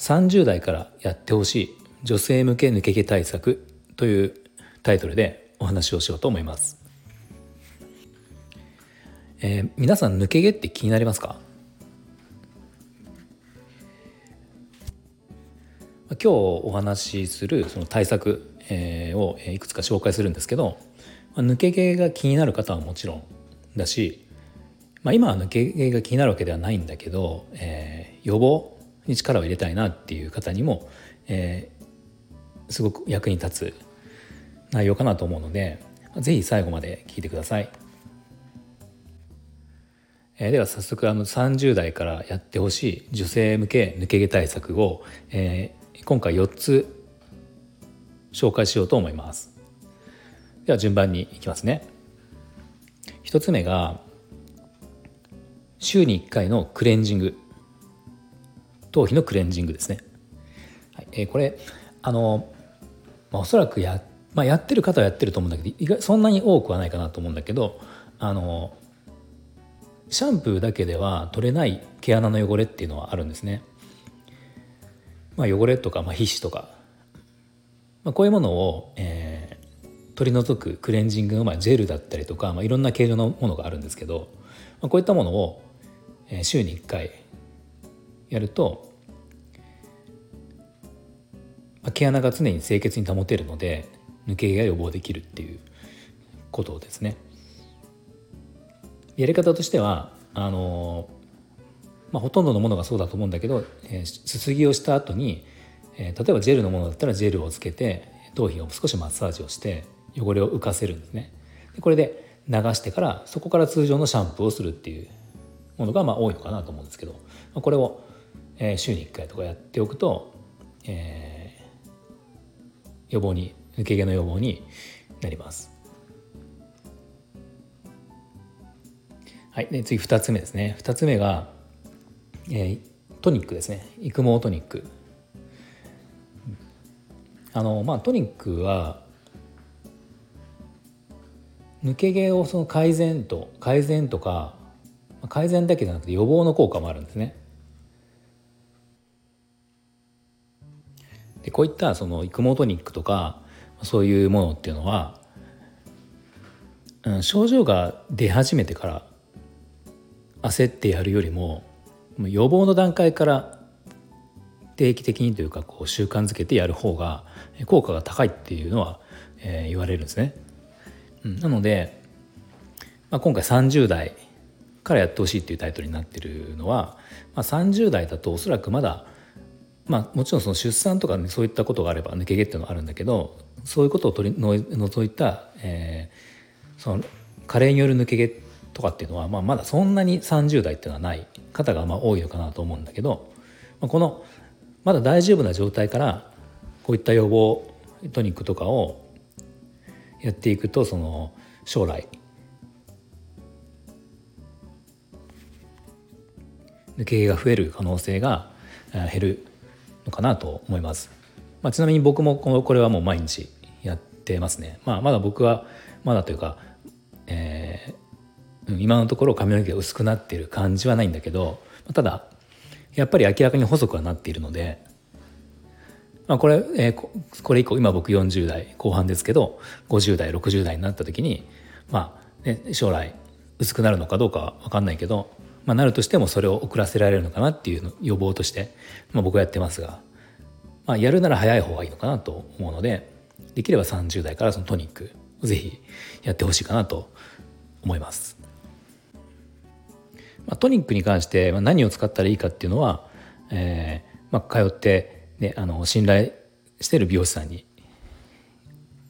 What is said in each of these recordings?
30代からやってほしい女性向け抜け毛対策というタイトルでお話をしようと思います、えー、皆さん抜け毛って気になりますか？今日お話しするその対策をいくつか紹介するんですけど抜け毛が気になる方はもちろんだし、まあ、今は抜け毛が気になるわけではないんだけど、えー、予防に力を入れたいなっていう方にも、えー、すごく役に立つ内容かなと思うので是非最後まで聞いてください。えー、では早速あの30代からやってほしい女性向け抜け毛対策を、え今回4つ紹介しようと思います。では順番にいきますね。1つ目が週に1回のクレンジング。頭皮のクレンジングですね、はい。えー、これあの、まあ、おそらくや,、まあ、やってる方はやってると思うんだけどそんなに多くはないかなと思うんだけどあのシャンプーだけでは取れない毛穴の汚れっていうのはあるんですね。まあ、汚れとか、まあ、皮脂とか、まあ、こういうものを、えー、取り除くクレンジングの、まあ、ジェルだったりとか、まあ、いろんな形状のものがあるんですけど、まあ、こういったものを、えー、週に1回やると、毛穴が常に清潔に保てるので抜け毛が予防できるっていうことですね。やり方としてはあのまあ、ほとんどのものがそうだと思うんだけど、えー、すすぎをした後に、えー、例えばジェルのものだったらジェルをつけて頭皮を少しマッサージをして汚れを浮かせるんですねでこれで流してからそこから通常のシャンプーをするっていうものがまあ多いのかなと思うんですけど、まあ、これを、えー、週に1回とかやっておくと、えー、予防に抜け毛の予防になります。はい、で次2つ目ですね2つ目がえー、トニックですね育毛トニックあのまあトニックは抜け毛をその改善と改善とか改善だけじゃなくて予防の効果もあるんですね。こういったその育毛トニックとかそういうものっていうのは、うん、症状が出始めてから焦ってやるよりも予防の段階から定期的にというかこう習慣づけてやる方が効果が高いっていうのは、えー、言われるんですね。うん、なので、まあ、今回30代からやってほしいっていうタイトルになってるのは、まあ、30代だとおそらくまだまあもちろんその出産とか、ね、そういったことがあれば抜け毛っていうのはあるんだけどそういうことを取り除いた、えー、その加齢による抜け毛とかっていうのは、まあ、まだそんなに30代っていうのはない方がまあ多いのかなと思うんだけど、まあ、このまだ大丈夫な状態からこういった予防トニックとかをやっていくとその将来抜け毛が増える可能性が減るのかなと思います。まあ、ちなみに僕もこれはもう毎日やってますね。まあ、まだ僕はまだというか、え今のところ髪の毛が薄くなっている感じはないんだけどただやっぱり明らかに細くはなっているので、まあ、これ、えー、これ以降今僕40代後半ですけど50代60代になった時にまあ、ね、将来薄くなるのかどうかは分かんないけど、まあ、なるとしてもそれを遅らせられるのかなっていうの予防として、まあ、僕はやってますが、まあ、やるなら早い方がいいのかなと思うのでできれば30代からそのトニックをぜひやってほしいかなと思います。まあ、トニックに関して何を使ったらいいかっていうのは、えーまあ、通って、ね、あの信頼してる美容師さんに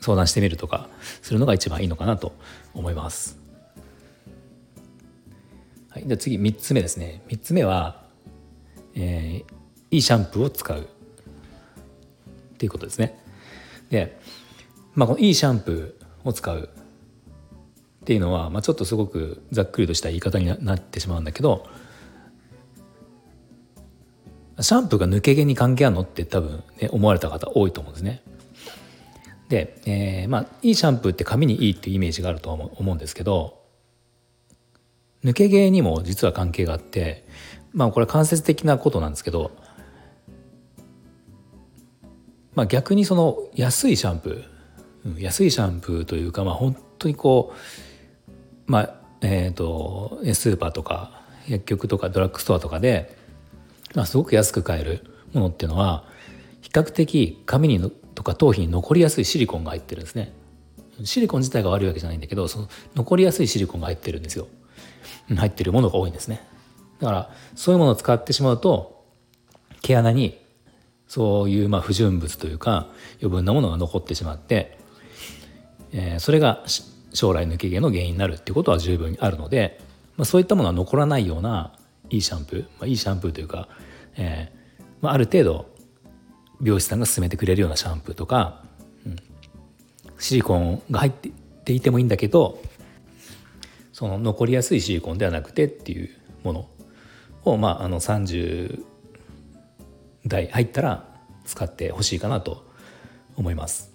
相談してみるとかするのが一番いいのかなと思います。はい、で次3つ目ですね3つ目は、えー、いいシャンプーを使うっていうことですね。で、まあ、このいいシャンプーを使うっていうのは、まあ、ちょっとすごくざっくりとした言い方になってしまうんだけどシャンプーが抜け毛に関係あるのって多分、ね、思われた方多いと思うんですね。で、えー、まあいいシャンプーって髪にいいっていうイメージがあると思うんですけど抜け毛にも実は関係があってまあこれ間接的なことなんですけど、まあ、逆にその安いシャンプー安いシャンプーというかまあ本当にこうまあえっ、ー、とスーパーとか薬局とかドラッグストアとかで、まあ、すごく安く買えるものっていうのは比較的髪にとか頭皮に残りやすいシリコンが入ってるんですね。シリコン自体が悪いわけじゃないんだけどその残りやすいシリコンが入ってるんですよ。入ってるものが多いんですね。だからそういうものを使ってしまうと毛穴にそういうまあ不純物というか余分なものが残ってしまって、えー、それが将来抜け毛の原因になるっていうことは十分にあるので、まあ、そういったものは残らないようないいシャンプー、まあ、いいシャンプーというか、えーまあ、ある程度美容師さんが勧めてくれるようなシャンプーとか、うん、シリコンが入っていてもいいんだけどその残りやすいシリコンではなくてっていうものを、まあ、あの30代入ったら使ってほしいかなと思います。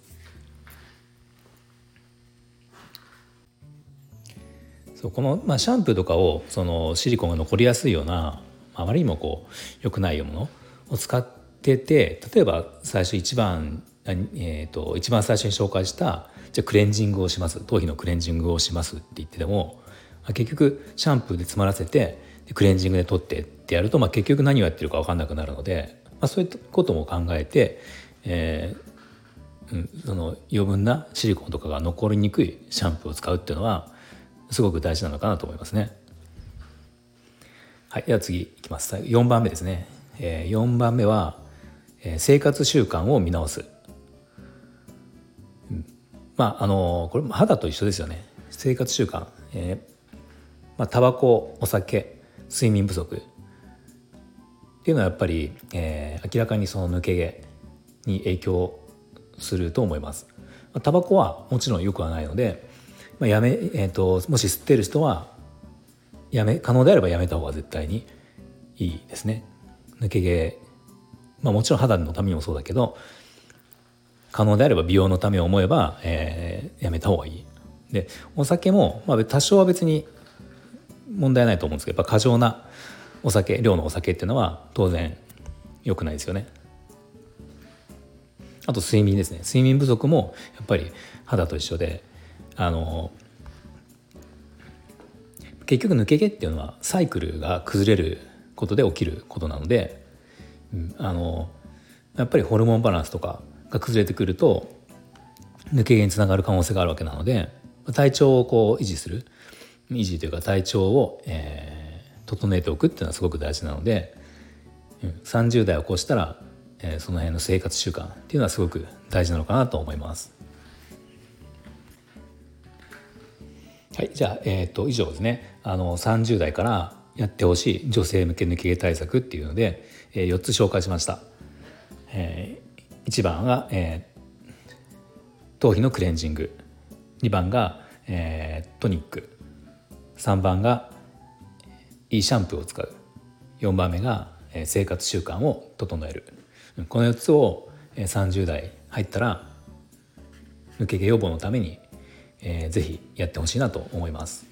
そうこの、まあ、シャンプーとかをそのシリコンが残りやすいようなあまりにもこう良くないものを使ってて例えば最初一番、えーと一番最初に紹介したじゃクレンジングをします頭皮のクレンジングをしますって言ってても結局シャンプーで詰まらせてクレンジングで取ってってやると、まあ、結局何をやってるか分かんなくなるので、まあ、そういったことも考えて、えーうん、その余分なシリコンとかが残りにくいシャンプーを使うっていうのはすごく大事なのかなと思いますね。はい、では次いきます。4番目ですね。えー、4番目は、えー、生活習慣を見直す。まああのこれ肌と一緒ですよね。生活習慣、えー、まあ、タバコお酒睡眠不足っていうのはやっぱり、えー、明らかにその抜け毛に影響すると思います。タバコはもちろん良くはないので、まあ、やめ、えーと、もし吸ってる人はやめ可能であればやめた方が絶対にいいですね。抜け毛、まあ、もちろん肌のためにもそうだけど可能であれば美容のためを思えば、えー、やめた方がいい。でお酒も、まあ、多少は別に問題ないと思うんですけどやっぱ過剰なお酒量のお酒っていうのは当然良くないですよね。あと睡眠ですね睡眠不足もやっぱり肌と一緒であの結局抜け毛っていうのはサイクルが崩れることで起きることなので、うん、あのやっぱりホルモンバランスとかが崩れてくると抜け毛につながる可能性があるわけなので体調をこう維持する維持というか体調を、えー、整えておくっていうのはすごく大事なので、うん、30代を越したら、えー、その辺の生活習慣っていうのはすごく大事なのかなと思います。はい、じゃあ、えーと、以上ですねあの30代からやってほしい女性向け抜け毛対策っていうので、えー、4つ紹介しました。えー、1番が、えー、頭皮のクレンジング2番が、えー、トニック3番がいいシャンプーを使う4番目が生活習慣を整えるこの4つを30代入ったら抜け毛予防のために、えー、ぜひやってほしいなと思います。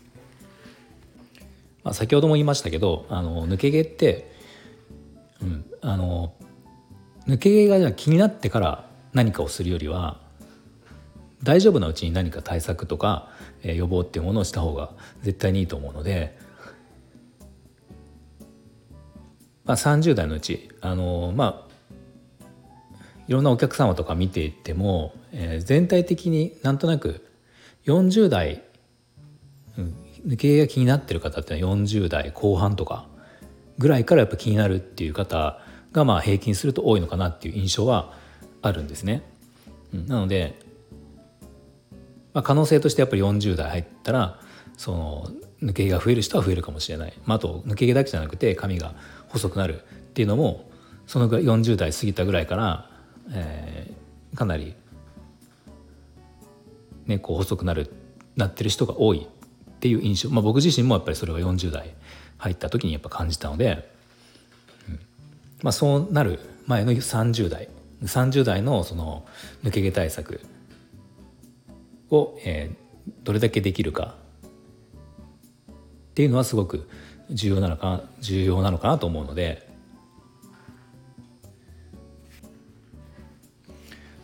まあ、先ほども言いましたけどあの抜け毛って、うん、あの抜け毛が気になってから何かをするよりは大丈夫なうちに何か対策とか、え予防っていうものをした方が絶対にいいと思うので、まあ、30代のうちあのまあいろんなお客様とか見ていっても、えー、全体的になんとなく40代、うん、抜け毛が気になってる方っていうのは40代後半とかぐらいからやっぱ気になるっていう方がまあ平均すると多いのかなっていう印象はあるんですね。うん、なのでまあ、可能性としてやっぱり40代入ったらその抜け毛が増える人は増えるかもしれない、まあ、あと抜け毛だけじゃなくて髪が細くなるっていうのもそのぐらい40代過ぎたぐらいから、えかなり、ね、こう細くなるなってる人が多いっていう印象、まあ、僕自身もやっぱりそれは40代入った時にやっぱ感じたので、うん。まあ、そうなる前の30代。30代のその抜け毛対策を、えー、どれだけできるかっていうのはすごく重要なのか重要なのかなと思うので、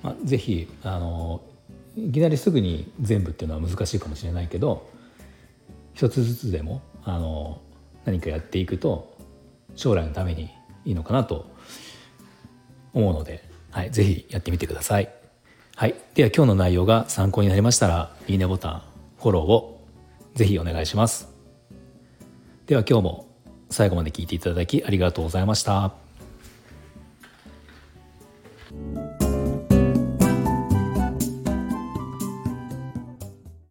まあ、ぜひあのいきなりすぐに全部っていうのは難しいかもしれないけど一つずつでもあの何かやっていくと将来のためにいいのかなと思うので、はい、ぜひやってみてください。はい、では今日の内容が参考になりましたらいいねボタンフォローをぜひお願いします。では今日も最後まで聞いていただきありがとうございました。